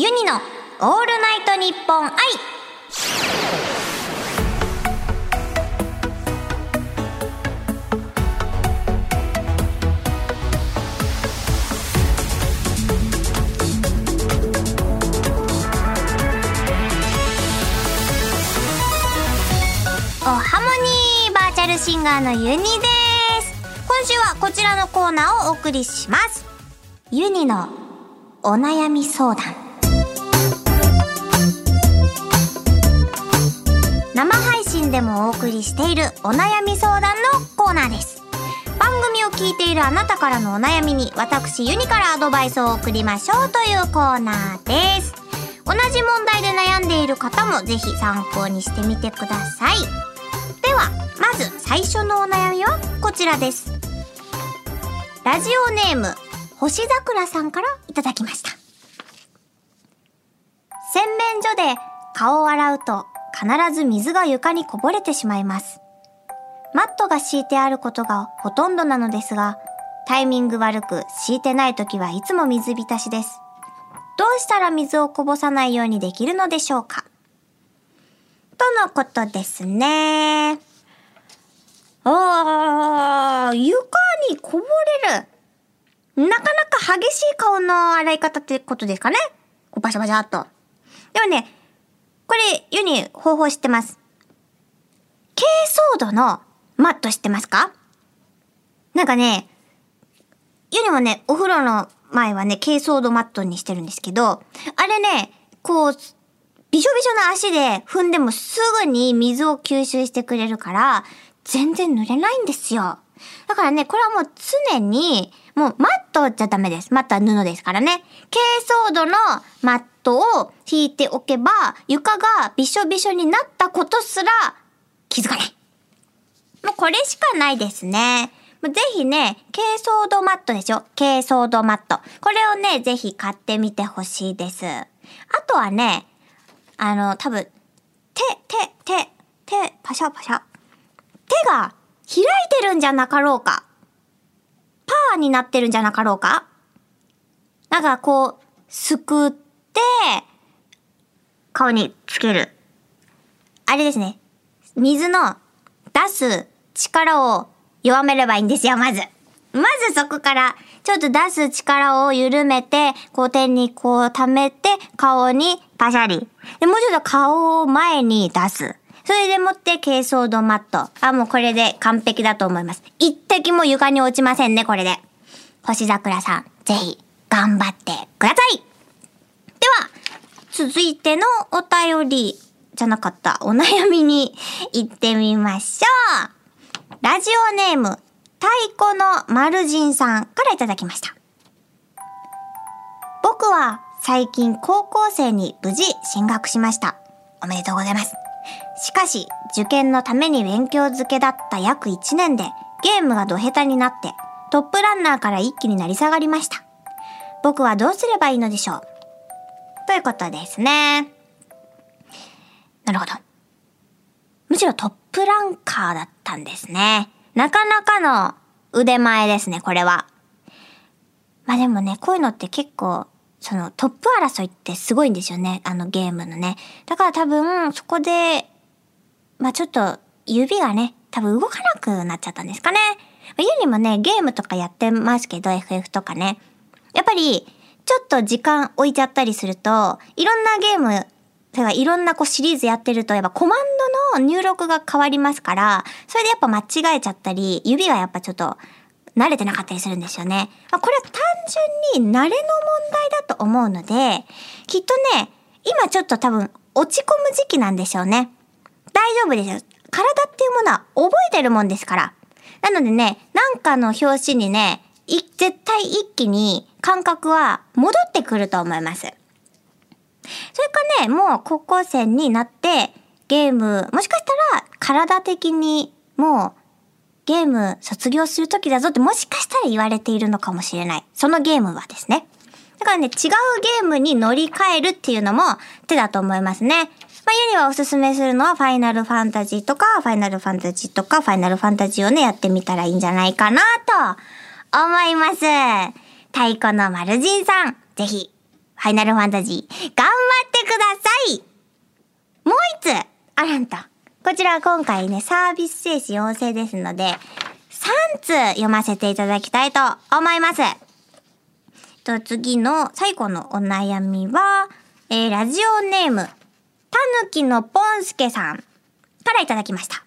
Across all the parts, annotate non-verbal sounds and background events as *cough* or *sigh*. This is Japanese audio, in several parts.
ユニのオールナイトニッポン愛。おハモニーバーチャルシンガーのユニです。今週はこちらのコーナーをお送りします。ユニのお悩み相談。でもお送りしているお悩み相談のコーナーです。番組を聞いているあなたからのお悩みに私ユニからアドバイスを送りましょうというコーナーです。同じ問題で悩んでいる方もぜひ参考にしてみてください。ではまず最初のお悩みはこちらです。ラジオネーム星桜さんからいただきました。洗面所で顔を洗うと必ず水が床にこぼれてしまいますマットが敷いてあることがほとんどなのですがタイミング悪く敷いてない時はいつも水浸しですどうしたら水をこぼさないようにできるのでしょうか？とのことですね。あー、床にこぼれる。なかなか激しい顔の洗い方ってことですかね？こうバシャバシャっと。でもね、これ、ユニ方法知ってます。珪藻土のマット知ってますか？なんかね、ユニもね、お風呂の前はね、珪藻土マットにしてるんですけど、あれね、こう、びしょびしょな足で踏んでもすぐに水を吸収してくれるから、全然濡れないんですよ。だからね、これはもう常に、もうマットじゃダメです。マットは布ですからね。珪藻土のマットを引いておけば、床がびしょびしょになったことすら気づかない。もうこれしかないですね。ぜひね、珪藻土マットでしょ珪藻土マット。これをね、ぜひ買ってみてほしいです。あとはね、あの、多分、手、手、手、手、パシャパシャ。手が開いてるんじゃなかろうか。パーになってるんじゃなかろうか？なんかこう、すくって、顔につける。あれですね。水の出す力を弱めればいいんですよ、まず。まずそこから、ちょっと出す力を緩めて、こう手にこう溜めて、顔にパシャリ。で、もうちょっと顔を前に出す。それでもって珪藻土マット。あ、もうこれで完璧だと思います。一滴も床に落ちませんね、これで。星桜さん、ぜひ、頑張ってくださいでは、続いてのお便りじゃなかったお悩みに行ってみましょう。ラジオネーム、太鼓の丸人さんからいただきました。僕は最近高校生に無事進学しました。おめでとうございます。しかし、受験のために勉強漬けだった約1年でゲームがド下手になってトップランナーから一気になり下がりました。僕はどうすればいいのでしょう？ということですね。なるほど。むしろトップランカーだったんですね。なかなかの腕前ですね、これは。まあでもね、こういうのって結構、そのトップ争いってすごいんですよね、あのゲームのね。だから多分、そこで、まあちょっと指がね、多分動かなくなっちゃったんですかね。ユニもね、ゲームとかやってますけど、FF とかね。やっぱり、ちょっと時間置いちゃったりすると、いろんなゲーム、てかいろんなこうシリーズやってると、やっぱコマンドの入力が変わりますから、それでやっぱ間違えちゃったり、指がやっぱちょっと慣れてなかったりするんですよね。ま、これは純に慣れの問題だと思うので、きっとね、今ちょっと多分落ち込む時期なんでしょうね。大丈夫ですよ。体っていうものは覚えてるもんですから。なのでね、なんかの表紙にね、絶対一気に感覚は戻ってくると思います。それかね、もう高校生になってゲーム、もしかしたら体的にもうゲーム卒業する時だぞってもしかしたら言われているのかもしれない。そのゲームはですね。だからね、違うゲームに乗り換えるっていうのも手だと思いますね。まあ、ユニはおすすめするのはファイナルファンタジーとか、ファイナルファンタジーとか、ファイナルファンタジーをね、やってみたらいいんじゃないかなと思います。太鼓の丸人さん、ぜひファイナルファンタジー、頑張ってくださいもう一つ、あらんと。こちら今回ね、サービス精神旺盛ですので、3通読ませていただきたいと思います。と、次の最後のお悩みは、えー、ラジオネーム、たぬきのぽんすけさんからいただきました。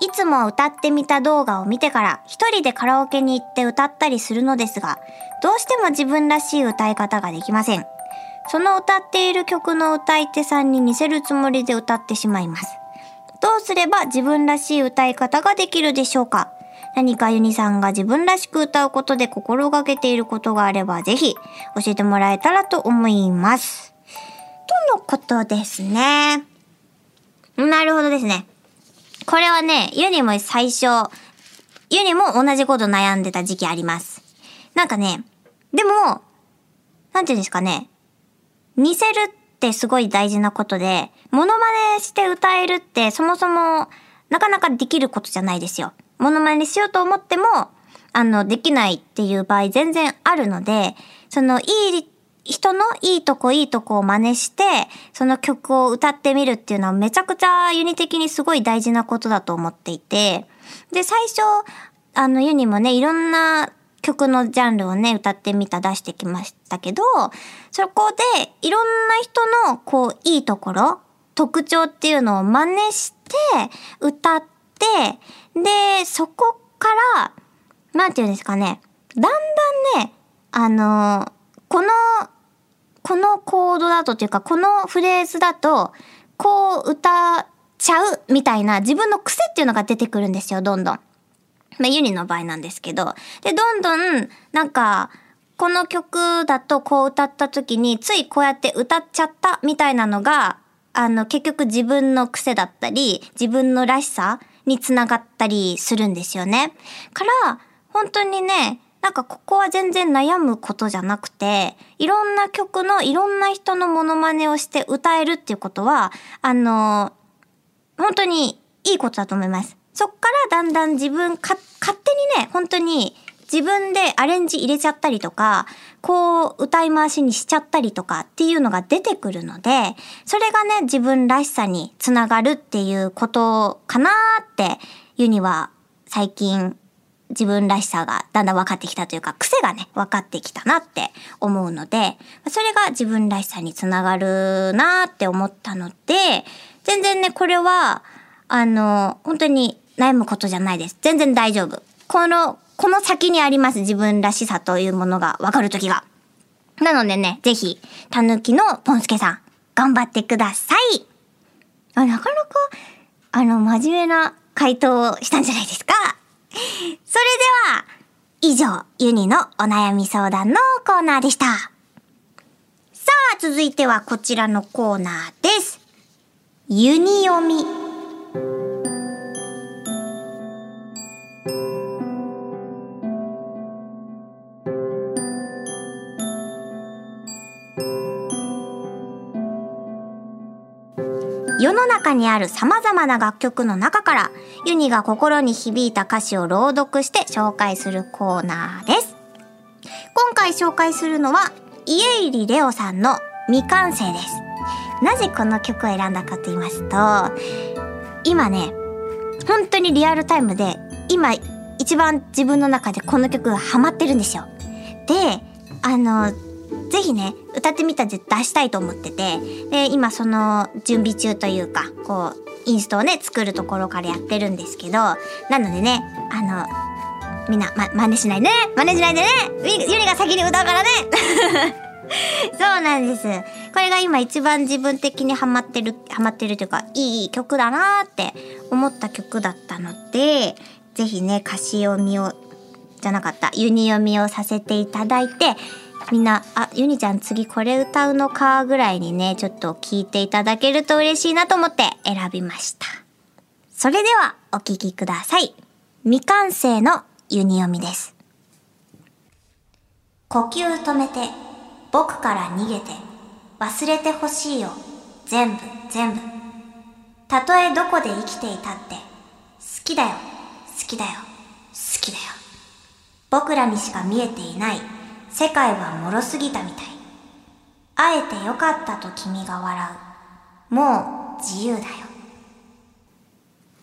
いつも歌ってみた動画を見てから一人でカラオケに行って歌ったりするのですが、どうしても自分らしい歌い方ができません。その歌っている曲の歌い手さんに似せるつもりで歌ってしまいます。どうすれば自分らしい歌い方ができるでしょうか？何かユニさんが自分らしく歌うことで心がけていることがあればぜひ教えてもらえたらと思います。とのことですね。なるほどですね。これはね、ユニも最初、ユニも同じこと悩んでた時期あります。なんかね、でも、なんていうんですかね、似せるってすごい大事なことで、モノマネして歌えるってそもそもなかなかできることじゃないですよ。モノマネしようと思っても、あの、できないっていう場合全然あるので、そのいい人のいいとこいいとこを真似して、その曲を歌ってみるっていうのはめちゃくちゃユニ的にすごい大事なことだと思っていて、で、最初、あの、ユニもね、いろんな曲のジャンルをね、歌ってみた出してきましたけど、そこでいろんな人のこう、いいところ、特徴っていうのを真似して歌って、で、そこから、なんていうんですかね、だんだんね、あのこのこのコードだとっていうか、このフレーズだと、こう歌っちゃうみたいな自分の癖っていうのが出てくるんですよ、どんどん。まあ、ユニの場合なんですけど。で、どんどん、なんか、この曲だとこう歌った時に、ついこうやって歌っちゃったみたいなのが、あの、結局自分の癖だったり、自分のらしさにつながったりするんですよね。から、本当にね、なんかここは全然悩むことじゃなくて、いろんな曲のいろんな人のモノマネをして歌えるっていうことは、あの、本当にいいことだと思います。そっからだんだん自分か、勝手にね、本当に自分でアレンジ入れちゃったりとか、こう歌い回しにしちゃったりとかっていうのが出てくるので、それがね、自分らしさにつながるっていうことかなーって、ユニは最近自分らしさがだんだん分かってきたというか、癖がね、分かってきたなって思うので、それが自分らしさにつながるなって思ったので、全然ね、これは、あの、本当に悩むことじゃないです。全然大丈夫。この、この先にあります自分らしさというものが分かるときが。なのでね、ぜひ、たぬきのポンスケさん、頑張ってくださいあなかなか、あの、真面目な回答をしたんじゃないですかそれでは、以上、ユニのお悩み相談のコーナーでした。さあ、続いてはこちらのコーナーです。ユニ読み。世の中にある様々な楽曲の中から、ユニが心に響いた歌詞を朗読して紹介するコーナーです。今回紹介するのは、家入レオさんの未完成です。なぜこの曲を選んだかと言いますと、今ね、本当にリアルタイムで、今一番自分の中でこの曲がハマってるんですよ。で、あの、ぜひね、歌ってみたで出したいと思ってて、で、今その準備中というか、こう、インストをね、作るところからやってるんですけど、なのでね、あの、みんな、ま、真似しないでね真似しないでねゆりが先に歌うからね *laughs* そうなんです。これが今一番自分的にハマってる、ハマってるというか、いい曲だなって思った曲だったので、ぜひね、歌詞読みを、じゃなかった、ユニ読みをさせていただいて、みんな、あ、ゆにちゃん次これ歌うのかぐらいにね、ちょっと聞いていただけると嬉しいなと思って選びました。それではお聴きください。未完成のユニ読みです。呼吸止めて、僕から逃げて、忘れてほしいよ、全部、全部。たとえどこで生きていたって、好きだよ、好きだよ、好きだよ。僕らにしか見えていない世界は脆すぎたみたい。あえてよかったと君が笑う。もう自由だよ。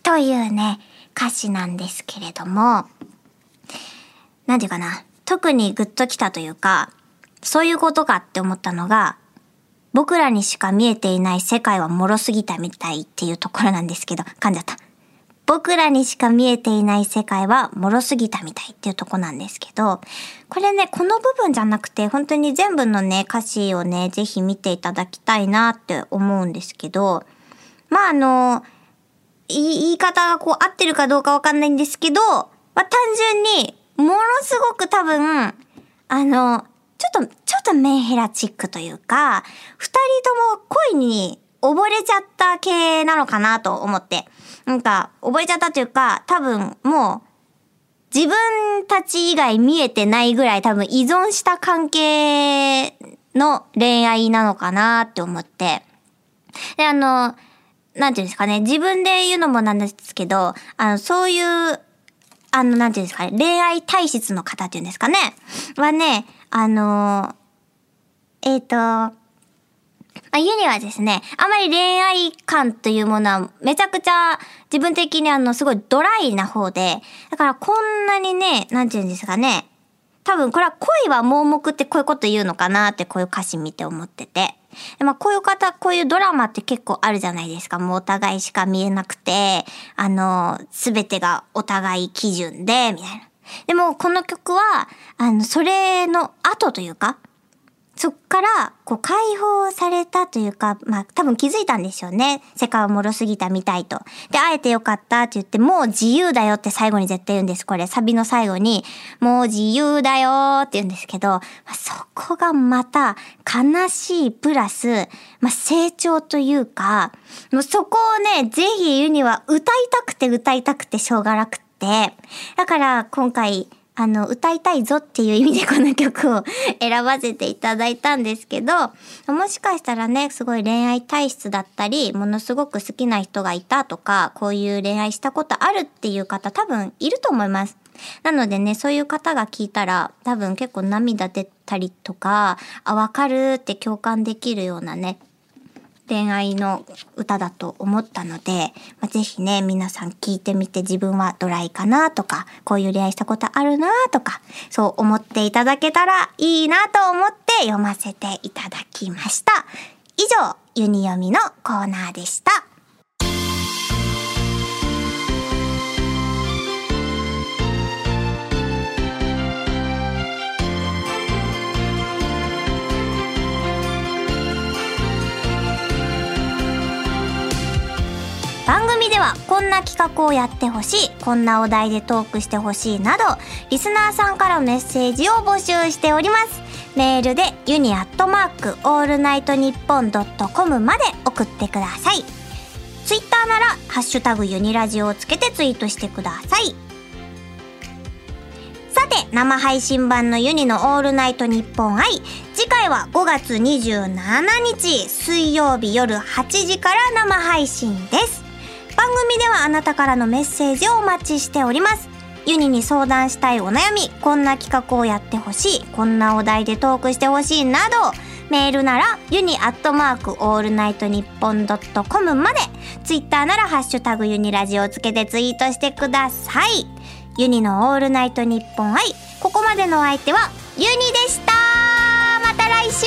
というね、歌詞なんですけれども、なんていうかな、特にグッときたというか、そういうことかって思ったのが、僕らにしか見えていない世界は脆すぎたみたいっていうところなんですけど、噛んじゃった。僕らにしか見えていない世界は脆すぎたみたいっていうとこなんですけど、これね、この部分じゃなくて、本当に全部のね、歌詞をね、ぜひ見ていただきたいなって思うんですけど、まああの、言い方がこう合ってるかどうかわかんないんですけど、まあ単純に、ものすごく多分、あの、ちょっと、ちょっとメンヘラチックというか、二人とも恋に溺れちゃった系なのかなと思って。なんか、溺れちゃったというか、多分もう、自分たち以外見えてないぐらい多分依存した関係の恋愛なのかなって思って。で、あの、なんていうんですかね、自分で言うのもなんですけど、あの、そういう、あの、なんていうんですかね、恋愛体質の方っていうんですかね、はね、あのえっ、ー、と、あ、ユニはですね、あまり恋愛感というものはめちゃくちゃ自分的にあのすごいドライな方で、だからこんなにね、なんて言うんですかね、多分これは恋は盲目ってこういうこと言うのかなってこういう歌詞見て思ってて。でまあこういう方、こういうドラマって結構あるじゃないですか。もうお互いしか見えなくて、あの、すべてがお互い基準で、みたいな。でもこの曲は、あの、それの後というか、そっから、こう、解放されたというか、まあ、多分気づいたんでしょうね。世界は脆すぎたみたいと。で、会えてよかったって言って、もう自由だよって最後に絶対言うんです。これ、サビの最後に、もう自由だよって言うんですけど、まあ、そこがまた、悲しいプラス、まあ、成長というか、もうそこをね、ぜひ言うには歌いたくて歌いたくてしょうがなくて、だから今回、あの、歌いたいぞっていう意味でこの曲を選ばせていただいたんですけど、もしかしたらね、すごい恋愛体質だったり、ものすごく好きな人がいたとか、こういう恋愛したことあるっていう方多分いると思います。なのでね、そういう方が聞いたら、多分結構涙出たりとか、あ、わかるって共感できるようなね、恋愛の歌だと思ったので、まあ、ぜひね、皆さん聞いてみて自分はドライかなとか、こういう恋愛したことあるなとか、そう思っていただけたらいいなと思って読ませていただきました。以上、ユニ読みのコーナーでした。番組ではこんな企画をやってほしい、こんなお題でトークしてほしいなど、リスナーさんからメッセージを募集しております。メールで YuNiアットマークオールナイトニッポンドットコムまで送ってください。ツイッターなら、ハッシュタグ YuNiラジオをつけてツイートしてください。さて、生配信版の YuNiのオールナイトニッポン i。次回は5月27日水曜日夜8時から生配信です。番組ではあなたからのメッセージをお待ちしております。 YuNiに相談したいお悩み、こんな企画をやってほしい、こんなお題でトークしてほしいなど、メールなら、 YuNiアットマークオールナイトニッポンドットコムまで、ツイッターならハッシュタグ YuNiラジオをつけてツイートしてください。 YuNiのオールナイトニッポン i、ここまでのお相手は、ユニでしたまた来週